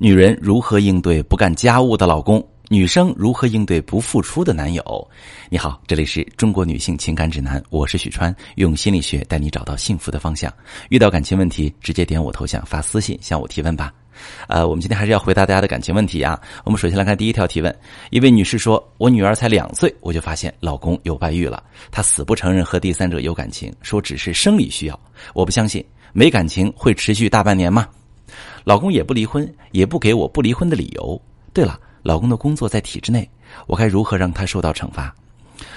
女人如何应对不干家务的老公？女生如何应对不付出的男友？你好，这里是中国女性情感指南，我是许川，用心理学带你找到幸福的方向。遇到感情问题，直接点我头像发私信向我提问吧。呃，我们今天还是要回答大家的感情问题啊。我们首先来看第一条提问，一位女士说：“我女儿才两岁，我就发现老公有外遇了，她死不承认和第三者有感情，说只是生理需要。我不相信，没感情会持续大半年吗？”老公也不离婚，也不给我不离婚的理由。对了，老公的工作在体制内，我该如何让他受到惩罚？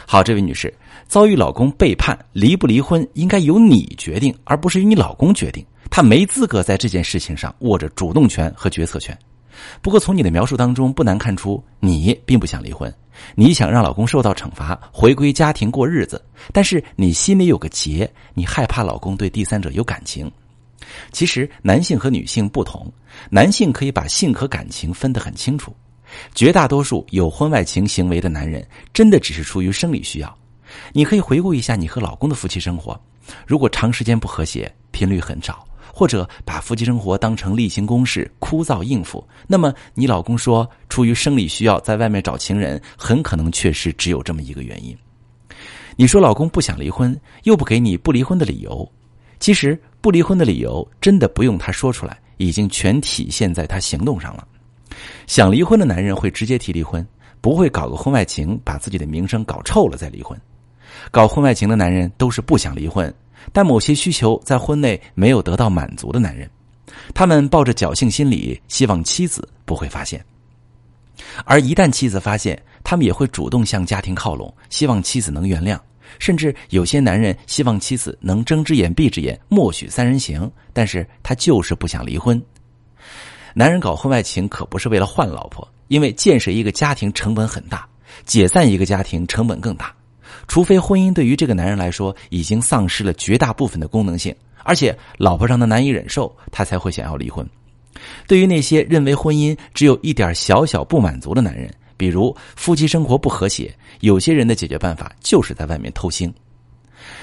好，这位女士，遭遇老公背叛，离不离婚应该由你决定，而不是由你老公决定。他没资格在这件事情上握着主动权和决策权。不过，从你的描述当中，不难看出你并不想离婚，你想让老公受到惩罚，回归家庭过日子。但是你心里有个结，你害怕老公对第三者有感情。其实男性和女性不同，男性可以把性和感情分得很清楚。绝大多数有婚外情行为的男人，真的只是出于生理需要。你可以回顾一下你和老公的夫妻生活，如果长时间不和谐，频率很少，或者把夫妻生活当成例行公事，枯燥应付，那么你老公说出于生理需要在外面找情人，很可能确实只有这么一个原因。你说老公不想离婚，又不给你不离婚的理由。其实不离婚的理由真的不用他说出来，已经全体现在他行动上了。想离婚的男人会直接提离婚，不会搞个婚外情把自己的名声搞臭了再离婚。搞婚外情的男人都是不想离婚，但某些需求在婚内没有得到满足的男人，他们抱着侥幸心理，希望妻子不会发现。而一旦妻子发现，他们也会主动向家庭靠拢，希望妻子能原谅。甚至有些男人希望妻子能睁只眼闭只眼，默许三人行，但是他就是不想离婚。男人搞婚外情可不是为了换老婆，因为建设一个家庭成本很大，解散一个家庭成本更大。除非婚姻对于这个男人来说已经丧失了绝大部分的功能性，而且老婆让他难以忍受，他才会想要离婚。对于那些认为婚姻只有一点小小不满足的男人。比如夫妻生活不和谐，有些人的解决办法就是在外面偷腥。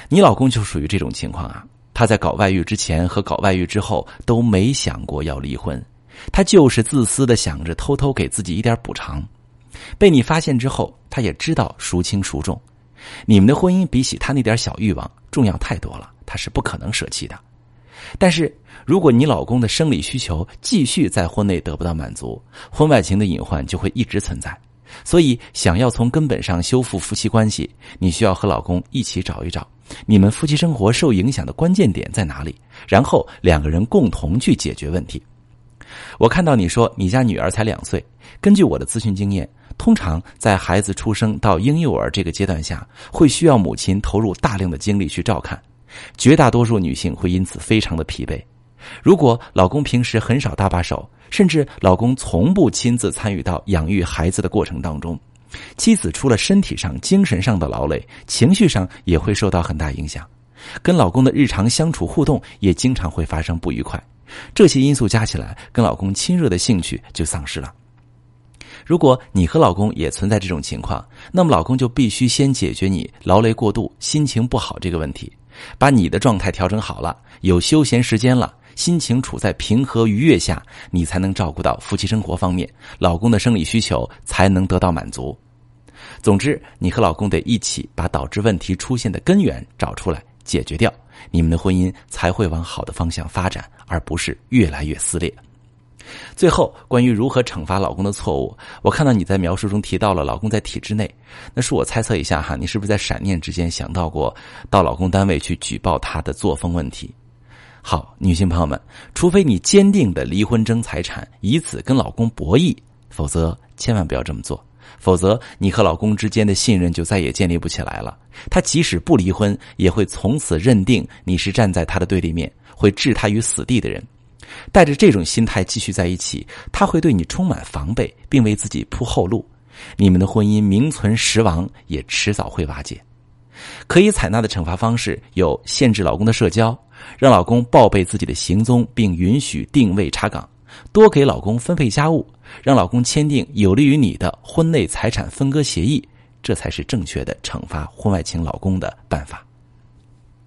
你老公就属于这种情况啊！他在搞外遇之前和搞外遇之后都没想过要离婚，他就是自私的想着偷偷给自己一点补偿。被你发现之后，他也知道孰轻孰重。你们的婚姻比起他那点小欲望重要太多了，他是不可能舍弃的。但是，如果你老公的生理需求继续在婚内得不到满足，婚外情的隐患就会一直存在。所以，想要从根本上修复夫妻关系，你需要和老公一起找一找，你们夫妻生活受影响的关键点在哪里，然后两个人共同去解决问题。我看到你说你家女儿才两岁，根据我的咨询经验，通常在孩子出生到婴幼儿这个阶段下，会需要母亲投入大量的精力去照看，绝大多数女性会因此非常的疲惫。如果老公平时很少搭把手，甚至老公从不亲自参与到养育孩子的过程当中，妻子除了身体上、精神上的劳累，情绪上也会受到很大影响，跟老公的日常相处互动也经常会发生不愉快。这些因素加起来，跟老公亲热的兴趣就丧失了。如果你和老公也存在这种情况，那么老公就必须先解决你劳累过度、心情不好这个问题，把你的状态调整好了，有休闲时间了。心情处在平和愉悦下，你才能照顾到夫妻生活方面，老公的生理需求才能得到满足。总之，你和老公得一起把导致问题出现的根源找出来，解决掉，你们的婚姻才会往好的方向发展，而不是越来越撕裂。最后，关于如何惩罚老公的错误，我看到你在描述中提到了老公在体制内，那是我猜测一下哈，你是不是在闪念之间想到过到老公单位去举报他的作风问题？好，女性朋友们，除非你坚定的离婚争财产，以此跟老公博弈，否则千万不要这么做。否则，你和老公之间的信任就再也建立不起来了。他即使不离婚，也会从此认定你是站在他的对立面，会置他于死地的人。带着这种心态继续在一起，他会对你充满防备，并为自己铺后路。你们的婚姻名存实亡，也迟早会瓦解。可以采纳的惩罚方式有：限制老公的社交。让老公报备自己的行踪，并允许定位查岗，多给老公分配家务，让老公签订有利于你的婚内财产分割协议，这才是正确的惩罚婚外情老公的办法。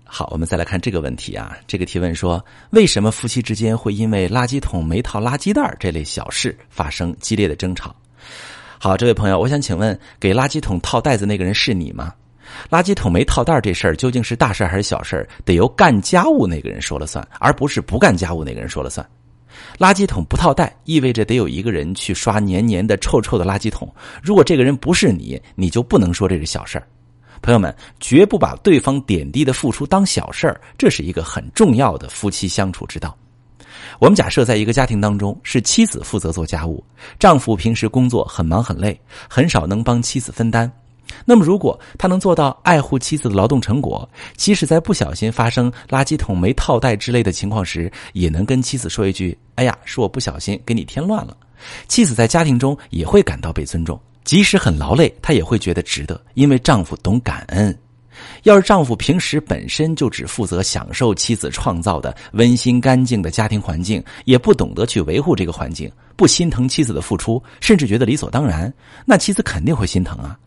好，我们再来看这个问题啊。这个提问说，为什么夫妻之间会因为垃圾桶没套垃圾袋这类小事发生激烈的争吵？好，这位朋友，我想请问，给垃圾桶套袋子那个人是你吗？垃圾桶没套袋这事儿究竟是大事还是小事儿得由干家务那个人说了算，而不是不干家务那个人说了算。垃圾桶不套袋，意味着得有一个人去刷黏黏的、臭臭的垃圾桶。如果这个人不是你，你就不能说这是小事儿。朋友们，绝不把对方点滴的付出当小事儿，这是一个很重要的夫妻相处之道。我们假设在一个家庭当中，是妻子负责做家务，丈夫平时工作很忙很累，很少能帮妻子分担。那么，如果他能做到爱护妻子的劳动成果，即使在不小心发生垃圾桶没套袋之类的情况时，也能跟妻子说一句：“哎呀，是我不小心给你添乱了。”妻子在家庭中也会感到被尊重。即使很劳累，她也会觉得值得，因为丈夫懂感恩。要是丈夫平时本身就只负责享受妻子创造的温馨干净的家庭环境，也不懂得去维护这个环境，不心疼妻子的付出，甚至觉得理所当然，那妻子肯定会心疼啊。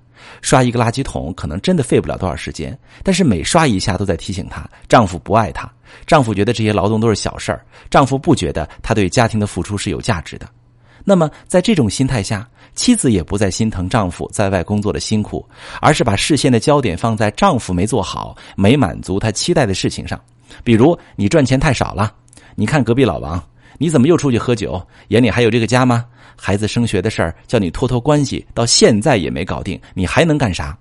刷一个垃圾桶可能真的费不了多少时间，但是每刷一下都在提醒她丈夫不爱她，丈夫觉得这些劳动都是小事儿，丈夫不觉得他对家庭的付出是有价值的。那么，在这种心态下，妻子也不再心疼丈夫在外工作的辛苦，而是把视线的焦点放在丈夫没做好、没满足她期待的事情上。比如，你赚钱太少了，你看隔壁老王，你怎么又出去喝酒？眼里还有这个家吗？孩子升学的事儿叫你托托关系，到现在也没搞定，你还能干啥？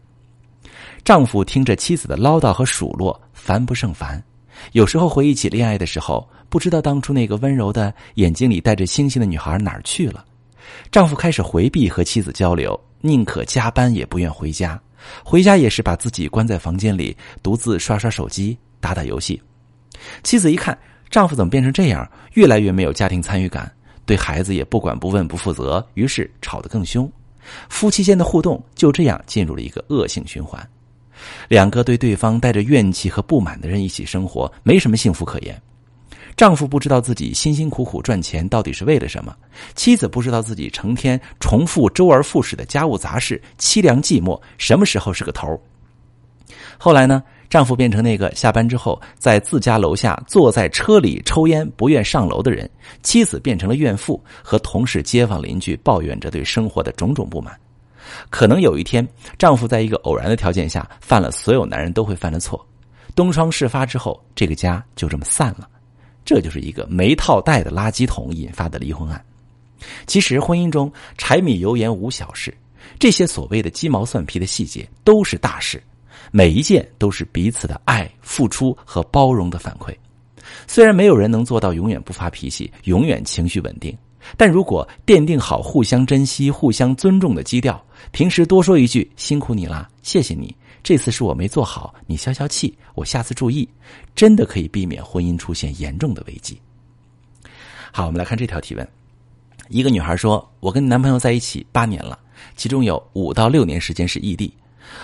丈夫听着妻子的唠叨和数落，烦不胜烦。有时候回忆起恋爱的时候。不知道当初那个温柔的眼睛里带着星星的女孩哪儿去了？丈夫开始回避和妻子交流，宁可加班也不愿回家。回家也是把自己关在房间里，独自刷刷手机、打打游戏。妻子一看丈夫怎么变成这样，越来越没有家庭参与感，对孩子也不管不问不负责，于是吵得更凶。夫妻间的互动就这样进入了一个恶性循环。两个对对方带着怨气和不满的人一起生活，没什么幸福可言。丈夫不知道自己辛辛苦苦赚钱到底是为了什么，妻子不知道自己成天重复周而复始的家务杂事凄凉寂寞，什么时候是个头？后来呢？丈夫变成那个下班之后在自家楼下坐在车里抽烟不愿上楼的人，妻子变成了怨妇，和同事、街坊邻居抱怨着对生活的种种不满。可能有一天，丈夫在一个偶然的条件下犯了所有男人都会犯的错，东窗事发之后，这个家就这么散了。这就是一个没套袋的垃圾桶引发的离婚案。其实婚姻中柴米油盐无小事，这些所谓的鸡毛蒜皮的细节都是大事，每一件都是彼此的爱、付出和包容的反馈。虽然没有人能做到永远不发脾气、永远情绪稳定，但如果奠定好互相珍惜、互相尊重的基调，平时多说一句“辛苦你啦，谢谢你”。这次是我没做好，你消消气，我下次注意，真的可以避免婚姻出现严重的危机。好，我们来看这条提问：一个女孩说：“我跟男朋友在一起八年了，其中有五到六年时间是异地，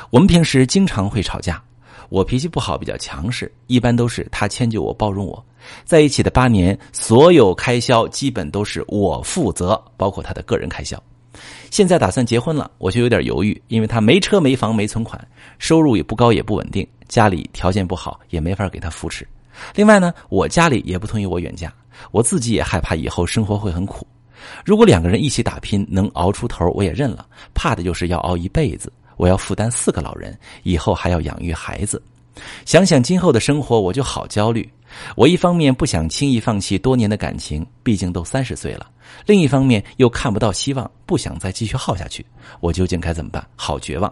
我们平时经常会吵架。我脾气不好，比较强势，一般都是他迁就我、包容我。在一起的八年，所有开销基本都是我负责，包括他的个人开销。”现在打算结婚了，我就有点犹豫，因为他没车没房没存款，收入也不高也不稳定，家里条件不好，也没法给他扶持。另外呢，我家里也不同意我远嫁，我自己也害怕以后生活会很苦。如果两个人一起打拼能熬出头，我也认了。怕的就是要熬一辈子，我要负担四个老人，以后还要养育孩子。想想今后的生活，我就好焦虑。我一方面不想轻易放弃多年的感情，毕竟都三十岁了；另一方面又看不到希望，不想再继续耗下去。我究竟该怎么办？好绝望。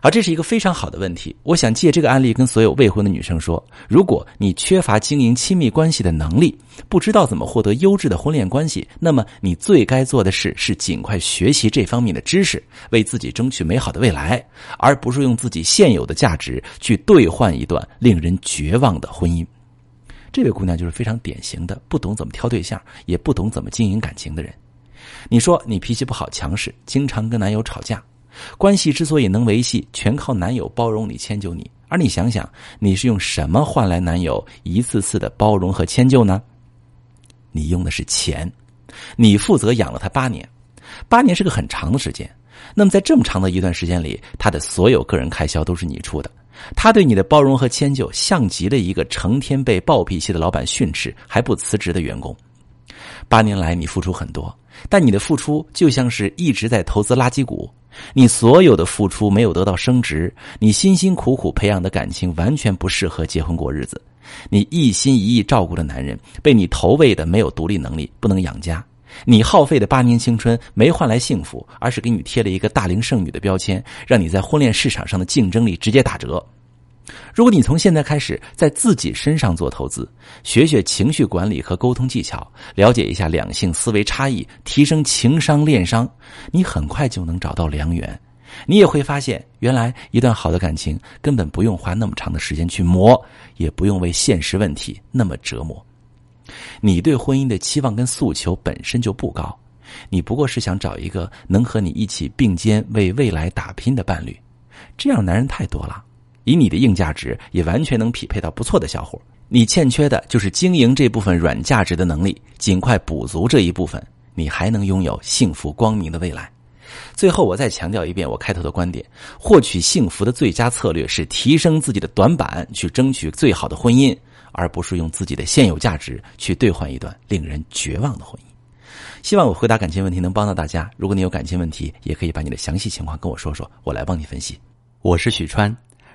而这是一个非常好的问题。我想借这个案例跟所有未婚的女生说：如果你缺乏经营亲密关系的能力，不知道怎么获得优质的婚恋关系，那么你最该做的事是尽快学习这方面的知识，为自己争取美好的未来，而不是用自己现有的价值去兑换一段令人绝望的婚姻。这位姑娘就是非常典型的不懂怎么挑对象，也不懂怎么经营感情的人。你说你脾气不好、强势，经常跟男友吵架，关系之所以能维系，全靠男友包容你、迁就你。而你想想，你是用什么换来男友一次次的包容和迁就呢？你用的是钱，你负责养了他八年，八年是个很长的时间。那么在这么长的一段时间里，他的所有个人开销都是你出的。他对你的包容和迁就，像极了一个成天被暴脾气的老板训斥还不辞职的员工。八年来，你付出很多，但你的付出就像是一直在投资垃圾股。你所有的付出没有得到升值，你辛辛苦苦培养的感情完全不适合结婚过日子。你一心一意照顾的男人，被你投喂的没有独立能力，不能养家。你耗费的八年青春没换来幸福，而是给你贴了一个大龄剩女的标签，让你在婚恋市场上的竞争力直接打折。如果你从现在开始在自己身上做投资，学学情绪管理和沟通技巧，了解一下两性思维差异，提升情商恋商，你很快就能找到良缘。你也会发现，原来一段好的感情根本不用花那么长的时间去磨，也不用为现实问题那么折磨。你对婚姻的期望跟诉求本身就不高，你不过是想找一个能和你一起并肩为未来打拼的伴侣。这样男人太多了，以你的硬价值也完全能匹配到不错的小伙。你欠缺的就是经营这部分软价值的能力，尽快补足这一部分，你还能拥有幸福光明的未来。最后，我再强调一遍我开头的观点：获取幸福的最佳策略是提升自己的短板，去争取最好的婚姻。而不是用自己的现有价值去兑换一段令人绝望的婚姻。希望我回答感情问题能帮到大家。如果你有感情问题，也可以把你的详细情况跟我说说，我来帮你分析。我是许川。